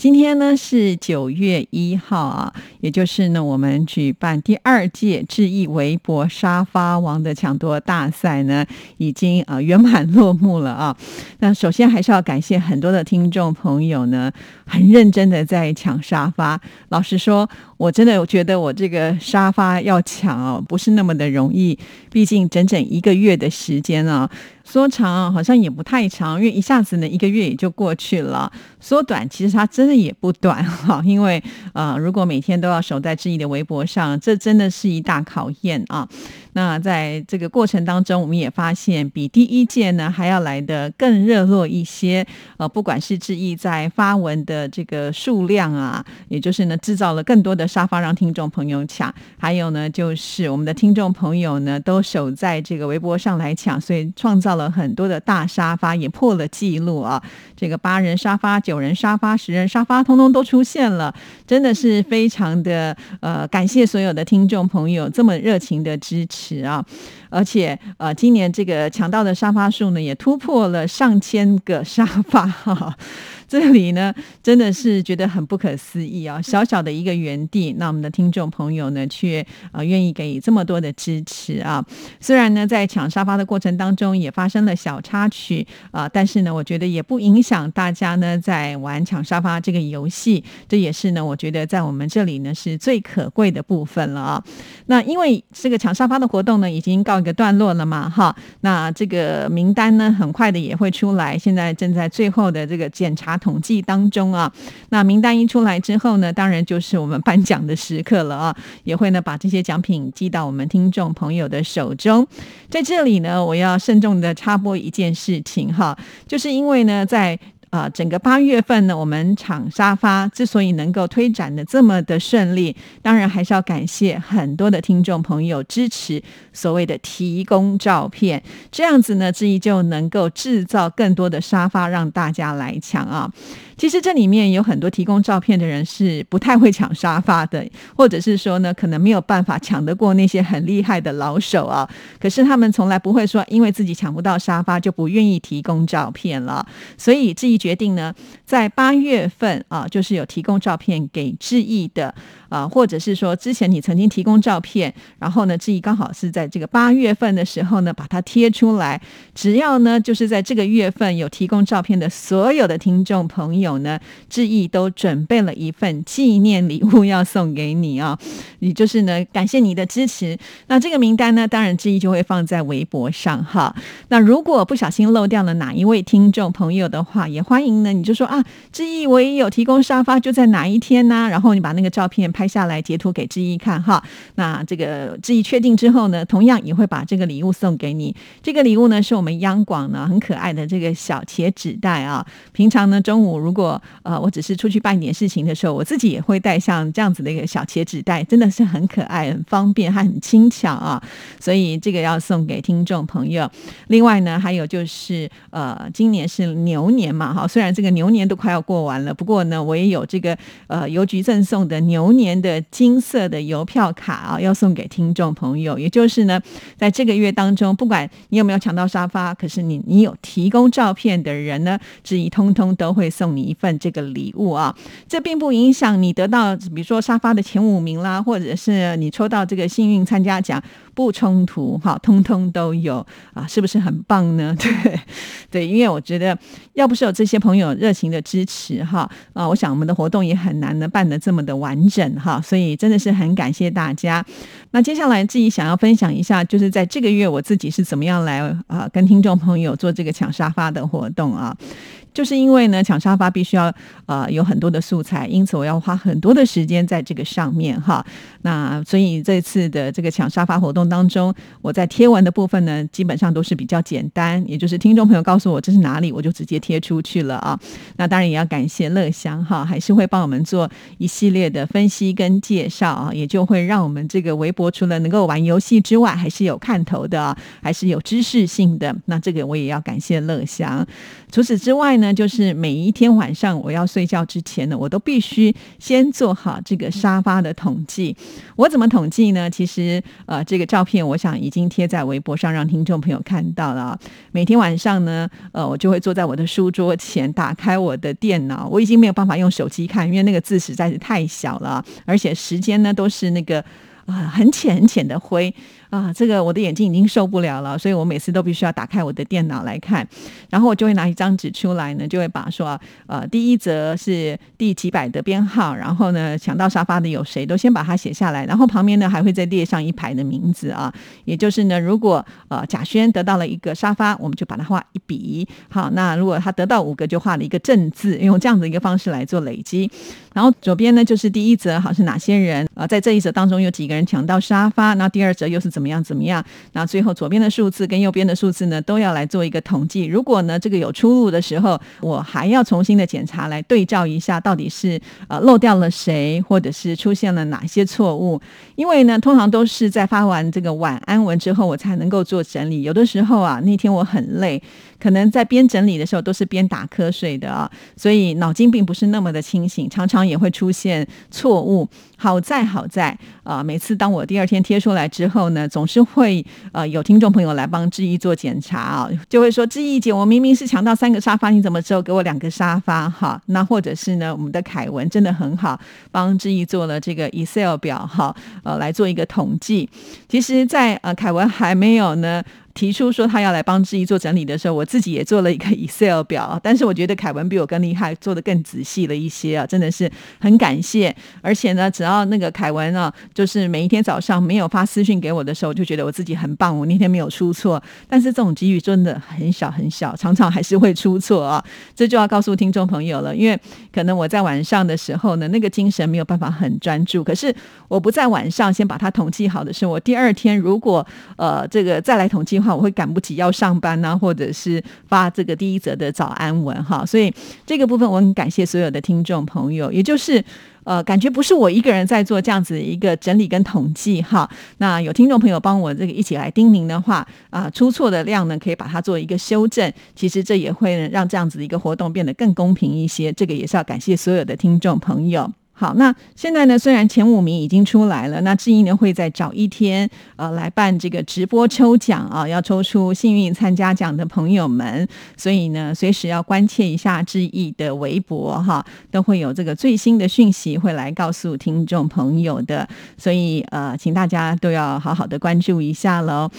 今天呢是九月一号啊，也就是呢我们举办第二届智毅微博沙发王的抢夺大赛呢，已经啊圆满落幕了啊。那首先还是要感谢很多的听众朋友呢，很认真的在抢沙发。老实说，我真的觉得我这个沙发要抢哦，不是那么的容易，毕竟整整一个月的时间啊。说长好像也不太长，因为一下子呢一个月也就过去了。说短其实它真的也不短哈，因为呃如果每天都要守在自己的微博上，这真的是一大考验啊。那在这个过程当中，我们也发现比第一届呢还要来的更热络一些。呃，不管是志毅在发文的这个数量啊，也就是呢制造了更多的沙发让听众朋友抢，还有呢就是我们的听众朋友呢都守在这个微博上来抢，所以创造了。很多的大沙发也破了记录啊！这个八人沙发、九人沙发、十人沙发，通通都出现了，真的是非常的呃，感谢所有的听众朋友这么热情的支持是啊！而且呃，今年这个抢到的沙发数呢，也突破了上千个沙发哈。这里呢，真的是觉得很不可思议啊！小小的一个园地，那我们的听众朋友呢，却呃愿意给予这么多的支持啊！虽然呢，在抢沙发的过程当中也发生了小插曲啊，但是呢，我觉得也不影响大家呢在玩抢沙发这个游戏。这也是呢，我觉得在我们这里呢是最可贵的部分了啊！那因为这个抢沙发的活动呢已经告一个段落了嘛，哈，那这个名单呢很快的也会出来，现在正在最后的这个检查。统计当中啊，那名单一出来之后呢，当然就是我们颁奖的时刻了啊，也会呢把这些奖品寄到我们听众朋友的手中。在这里呢，我要慎重的插播一件事情哈，就是因为呢，在啊，整个八月份呢，我们抢沙发之所以能够推展的这么的顺利，当然还是要感谢很多的听众朋友支持，所谓的提供照片，这样子呢，志毅就能够制造更多的沙发让大家来抢啊。其实这里面有很多提供照片的人是不太会抢沙发的，或者是说呢，可能没有办法抢得过那些很厉害的老手啊。可是他们从来不会说，因为自己抢不到沙发就不愿意提供照片了。所以志毅决定呢，在八月份啊，就是有提供照片给志毅的。啊，或者是说之前你曾经提供照片，然后呢，志毅刚好是在这个八月份的时候呢，把它贴出来。只要呢，就是在这个月份有提供照片的所有的听众朋友呢，志毅都准备了一份纪念礼物要送给你啊。也就是呢，感谢你的支持。那这个名单呢，当然志毅就会放在微博上哈。那如果不小心漏掉了哪一位听众朋友的话，也欢迎呢，你就说啊，志毅我也有提供沙发，就在哪一天呢？然后你把那个照片。拍拍下来截图给志毅看哈，那这个志毅确定之后呢，同样也会把这个礼物送给你。这个礼物呢，是我们央广呢很可爱的这个小茄纸袋啊。平常呢中午如果呃我只是出去办点事情的时候，我自己也会带像这样子的一个小茄纸袋，真的是很可爱、很方便，还很轻巧啊。所以这个要送给听众朋友。另外呢，还有就是呃今年是牛年嘛哈，虽然这个牛年都快要过完了，不过呢我也有这个呃邮局赠送的牛年。的金色的邮票卡啊，要送给听众朋友。也就是呢，在这个月当中，不管你有没有抢到沙发，可是你你有提供照片的人呢，质疑通通都会送你一份这个礼物啊。这并不影响你得到，比如说沙发的前五名啦，或者是你抽到这个幸运参加奖。不冲突，哈，通通都有啊，是不是很棒呢？对，对，因为我觉得，要不是有这些朋友热情的支持，哈，啊，我想我们的活动也很难能办得这么的完整，哈，所以真的是很感谢大家。那接下来自己想要分享一下，就是在这个月我自己是怎么样来啊，跟听众朋友做这个抢沙发的活动啊。就是因为呢抢沙发必须要呃有很多的素材，因此我要花很多的时间在这个上面哈。那所以这次的这个抢沙发活动当中，我在贴文的部分呢，基本上都是比较简单，也就是听众朋友告诉我这是哪里，我就直接贴出去了啊。那当然也要感谢乐祥哈，还是会帮我们做一系列的分析跟介绍啊，也就会让我们这个微博除了能够玩游戏之外，还是有看头的，还是有知识性的。那这个我也要感谢乐祥。除此之外，那就是每一天晚上我要睡觉之前呢，我都必须先做好这个沙发的统计。我怎么统计呢？其实呃，这个照片我想已经贴在微博上，让听众朋友看到了。每天晚上呢，呃，我就会坐在我的书桌前，打开我的电脑。我已经没有办法用手机看，因为那个字实在是太小了，而且时间呢都是那个啊很浅很浅的灰。啊，这个我的眼睛已经受不了了，所以我每次都必须要打开我的电脑来看，然后我就会拿一张纸出来呢，就会把说，呃，第一则是第几百的编号，然后呢，抢到沙发的有谁都先把它写下来，然后旁边呢还会再列上一排的名字啊，也就是呢，如果呃贾轩得到了一个沙发，我们就把它画一笔，好，那如果他得到五个，就画了一个正字，用这样的一个方式来做累积，然后左边呢就是第一则，好是哪些人啊，在这一则当中有几个人抢到沙发，那第二则又是怎？么样？怎么样？那最后左边的数字跟右边的数字呢，都要来做一个统计。如果呢这个有出入的时候，我还要重新的检查来对照一下，到底是呃漏掉了谁，或者是出现了哪些错误？因为呢，通常都是在发完这个晚安文之后，我才能够做整理。有的时候啊，那天我很累，可能在边整理的时候都是边打瞌睡的啊，所以脑筋并不是那么的清醒，常常也会出现错误。好在好在啊，每次当我第二天贴出来之后呢，总是会呃有听众朋友来帮志毅做检查啊，就会说志毅姐，我明明是抢到三个沙发，你怎么只有给我两个沙发？哈，那或者是呢，我们的凯文真的很好，帮志毅做了这个 Excel 表哈，呃，来做一个统计。其实，在呃凯文还没有呢。提出说他要来帮志毅做整理的时候，我自己也做了一个 Excel 表，但是我觉得凯文比我更厉害，做的更仔细了一些啊，真的是很感谢。而且呢，只要那个凯文啊，就是每一天早上没有发私讯给我的时候，就觉得我自己很棒，我那天没有出错。但是这种机遇真的很小很小，常常还是会出错啊。这就要告诉听众朋友了，因为可能我在晚上的时候呢，那个精神没有办法很专注。可是我不在晚上先把它统计好的时候，我第二天如果呃这个再来统计话。我会赶不及要上班呢，或者是发这个第一则的早安文哈，所以这个部分我很感谢所有的听众朋友，也就是呃，感觉不是我一个人在做这样子一个整理跟统计哈。那有听众朋友帮我这个一起来叮咛的话啊，出错的量呢可以把它做一个修正，其实这也会让这样子的一个活动变得更公平一些。这个也是要感谢所有的听众朋友。好，那现在呢？虽然前五名已经出来了，那志毅呢会再找一天，呃，来办这个直播抽奖啊，要抽出幸运参加奖的朋友们，所以呢，随时要关切一下志毅的微博哈，都会有这个最新的讯息会来告诉听众朋友的，所以呃，请大家都要好好的关注一下喽。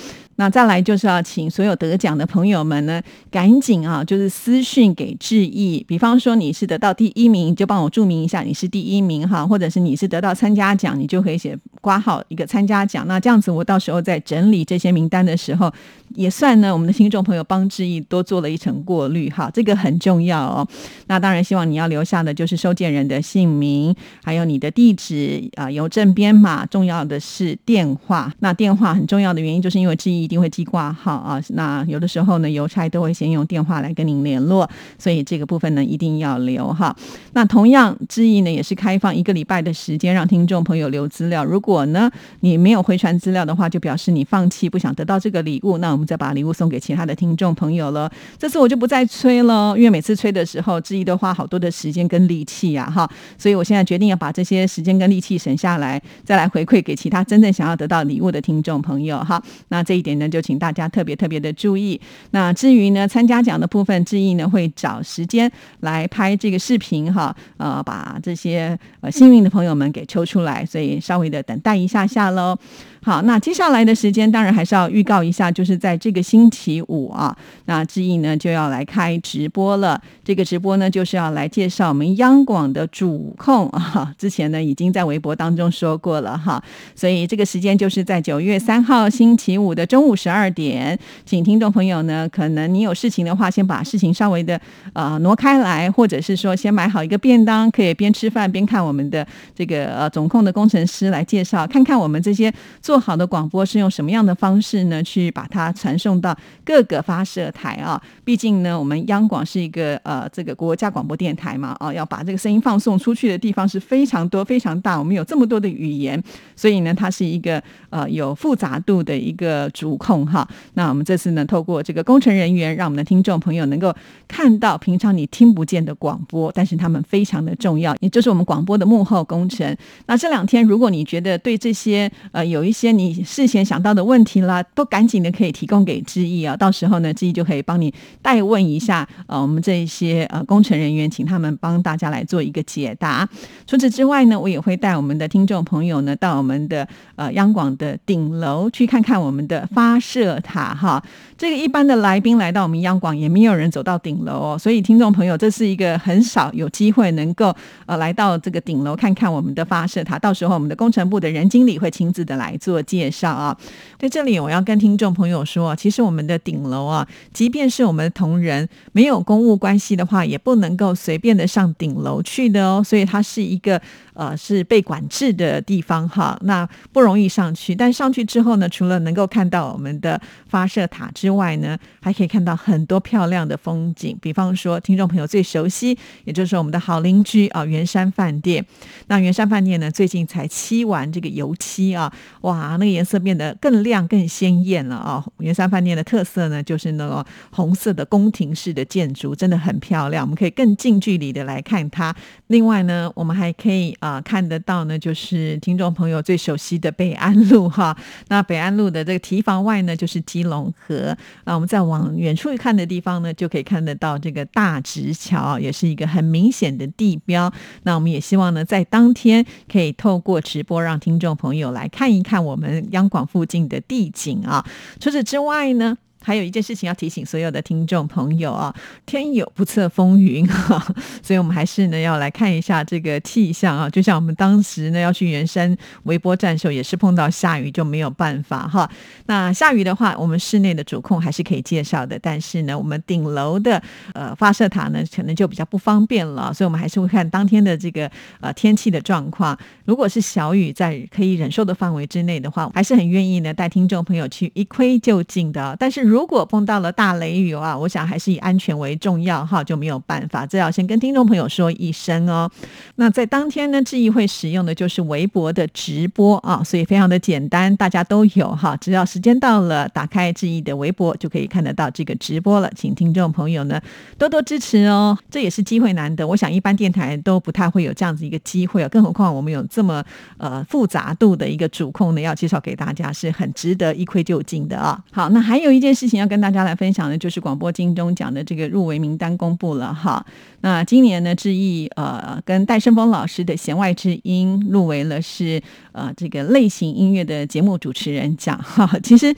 那再来就是要请所有得奖的朋友们呢，赶紧啊，就是私讯给志毅。比方说你是得到第一名，就帮我注明一下你是第一名哈，或者是你是得到参加奖，你就可以写挂号一个参加奖。那这样子，我到时候在整理这些名单的时候，也算呢，我们的听众朋友帮志毅多做了一层过滤哈，这个很重要哦。那当然，希望你要留下的就是收件人的姓名，还有你的地址啊，邮政编码，重要的是电话。那电话很重要的原因，就是因为志毅。一定会寄挂号啊，那有的时候呢，邮差都会先用电话来跟您联络，所以这个部分呢一定要留哈。那同样，知意呢也是开放一个礼拜的时间，让听众朋友留资料。如果呢你没有回传资料的话，就表示你放弃，不想得到这个礼物。那我们再把礼物送给其他的听众朋友了。这次我就不再催了，因为每次催的时候，知意都花好多的时间跟力气呀哈。所以我现在决定要把这些时间跟力气省下来，再来回馈给其他真正想要得到礼物的听众朋友哈。那这一点。那就请大家特别特别的注意。那至于呢，参加奖的部分，志毅呢会找时间来拍这个视频哈，呃，把这些呃幸运的朋友们给抽出来。所以稍微的等待一下下喽。好，那接下来的时间当然还是要预告一下，就是在这个星期五啊，那志毅呢就要来开直播了。这个直播呢就是要来介绍我们央广的主控啊，之前呢已经在微博当中说过了哈，所以这个时间就是在九月三号星期五的中午十二点，请听众朋友呢，可能你有事情的话，先把事情稍微的呃挪开来，或者是说先买好一个便当，可以边吃饭边看我们的这个呃总控的工程师来介绍，看看我们这些。做好的广播是用什么样的方式呢？去把它传送到各个发射台啊！毕竟呢，我们央广是一个呃这个国家广播电台嘛，啊，要把这个声音放送出去的地方是非常多、非常大。我们有这么多的语言，所以呢，它是一个呃有复杂度的一个主控哈。那我们这次呢，透过这个工程人员，让我们的听众朋友能够看到平常你听不见的广播，但是他们非常的重要，也就是我们广播的幕后工程。那这两天，如果你觉得对这些呃有一些些你事先想到的问题啦，都赶紧的可以提供给志毅啊，到时候呢，志毅就可以帮你代问一下呃，我们这一些呃工程人员，请他们帮大家来做一个解答。除此之外呢，我也会带我们的听众朋友呢，到我们的呃央广的顶楼去看看我们的发射塔哈。这个一般的来宾来到我们央广，也没有人走到顶楼哦，所以听众朋友，这是一个很少有机会能够呃来到这个顶楼看看我们的发射塔。到时候我们的工程部的人经理会亲自的来做。做介绍啊，在这里我要跟听众朋友说，其实我们的顶楼啊，即便是我们的同仁没有公务关系的话，也不能够随便的上顶楼去的哦，所以它是一个。呃，是被管制的地方哈，那不容易上去。但上去之后呢，除了能够看到我们的发射塔之外呢，还可以看到很多漂亮的风景。比方说，听众朋友最熟悉，也就是我们的好邻居啊，圆山饭店。那圆山饭店呢，最近才漆完这个油漆啊，哇，那个颜色变得更亮、更鲜艳了啊。圆山饭店的特色呢，就是那个红色的宫廷式的建筑，真的很漂亮。我们可以更近距离的来看它。另外呢，我们还可以。啊，看得到呢，就是听众朋友最熟悉的北安路哈。那北安路的这个堤防外呢，就是基隆河。那我们再往远处看的地方呢，就可以看得到这个大直桥，也是一个很明显的地标。那我们也希望呢，在当天可以透过直播，让听众朋友来看一看我们央广附近的地景啊。除此之外呢？还有一件事情要提醒所有的听众朋友啊，天有不测风云哈，所以我们还是呢要来看一下这个气象啊。就像我们当时呢要去圆山微波站的时候，也是碰到下雨就没有办法哈。那下雨的话，我们室内的主控还是可以介绍的，但是呢，我们顶楼的呃发射塔呢，可能就比较不方便了。所以我们还是会看当天的这个呃天气的状况。如果是小雨在可以忍受的范围之内的话，还是很愿意呢带听众朋友去一窥就竟的。但是如果碰到了大雷雨啊，我想还是以安全为重要哈，就没有办法，这要先跟听众朋友说一声哦。那在当天呢，志毅会使用的就是微博的直播啊，所以非常的简单，大家都有哈，只要时间到了，打开志毅的微博就可以看得到这个直播了。请听众朋友呢多多支持哦，这也是机会难得，我想一般电台都不太会有这样子一个机会啊，更何况我们有这么呃复杂度的一个主控呢，要介绍给大家是很值得一窥就竟的啊。好，那还有一件事事情要跟大家来分享的，就是广播金钟奖的这个入围名单公布了哈。那今年呢，志毅呃跟戴胜峰老师的弦外之音入围了是呃这个类型音乐的节目主持人奖哈。其实。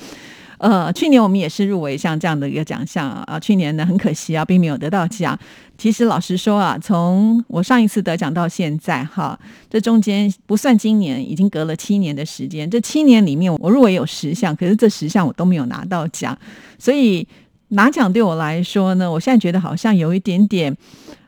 呃，去年我们也是入围像这样的一个奖项啊，去年呢很可惜啊，并没有得到奖。其实老实说啊，从我上一次得奖到现在哈，这中间不算今年，已经隔了七年的时间。这七年里面，我入围有十项，可是这十项我都没有拿到奖，所以拿奖对我来说呢，我现在觉得好像有一点点。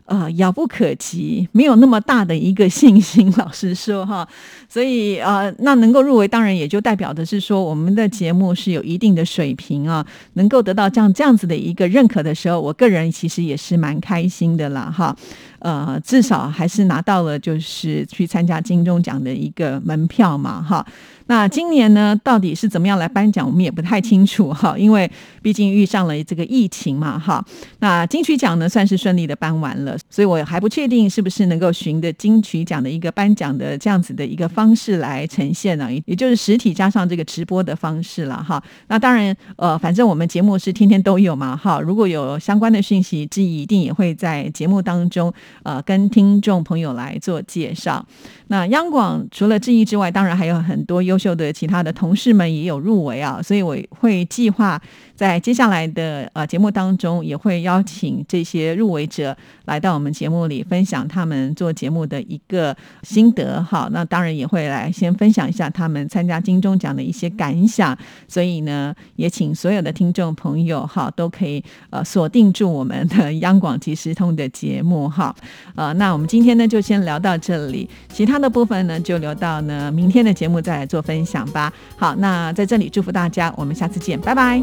呃，遥不可及，没有那么大的一个信心。老实说哈，所以呃，那能够入围，当然也就代表的是说，我们的节目是有一定的水平啊，能够得到这样这样子的一个认可的时候，我个人其实也是蛮开心的啦哈。呃，至少还是拿到了就是去参加金钟奖的一个门票嘛哈。那今年呢，到底是怎么样来颁奖，我们也不太清楚哈，因为毕竟遇上了这个疫情嘛哈。那金曲奖呢，算是顺利的颁完了，所以我还不确定是不是能够循着金曲奖的一个颁奖的这样子的一个方式来呈现呢，也就是实体加上这个直播的方式了哈。那当然，呃，反正我们节目是天天都有嘛哈。如果有相关的讯息，之一一定也会在节目当中呃跟听众朋友来做介绍。那央广除了志毅之外，当然还有很多优秀的其他的同事们也有入围啊，所以我会计划在接下来的呃节目当中，也会邀请这些入围者来到我们节目里分享他们做节目的一个心得。好，那当然也会来先分享一下他们参加金钟奖的一些感想。所以呢，也请所有的听众朋友哈都可以呃锁定住我们的央广即时通的节目哈。呃，那我们今天呢就先聊到这里，其他。的部分呢，就留到呢明天的节目再来做分享吧。好，那在这里祝福大家，我们下次见，拜拜。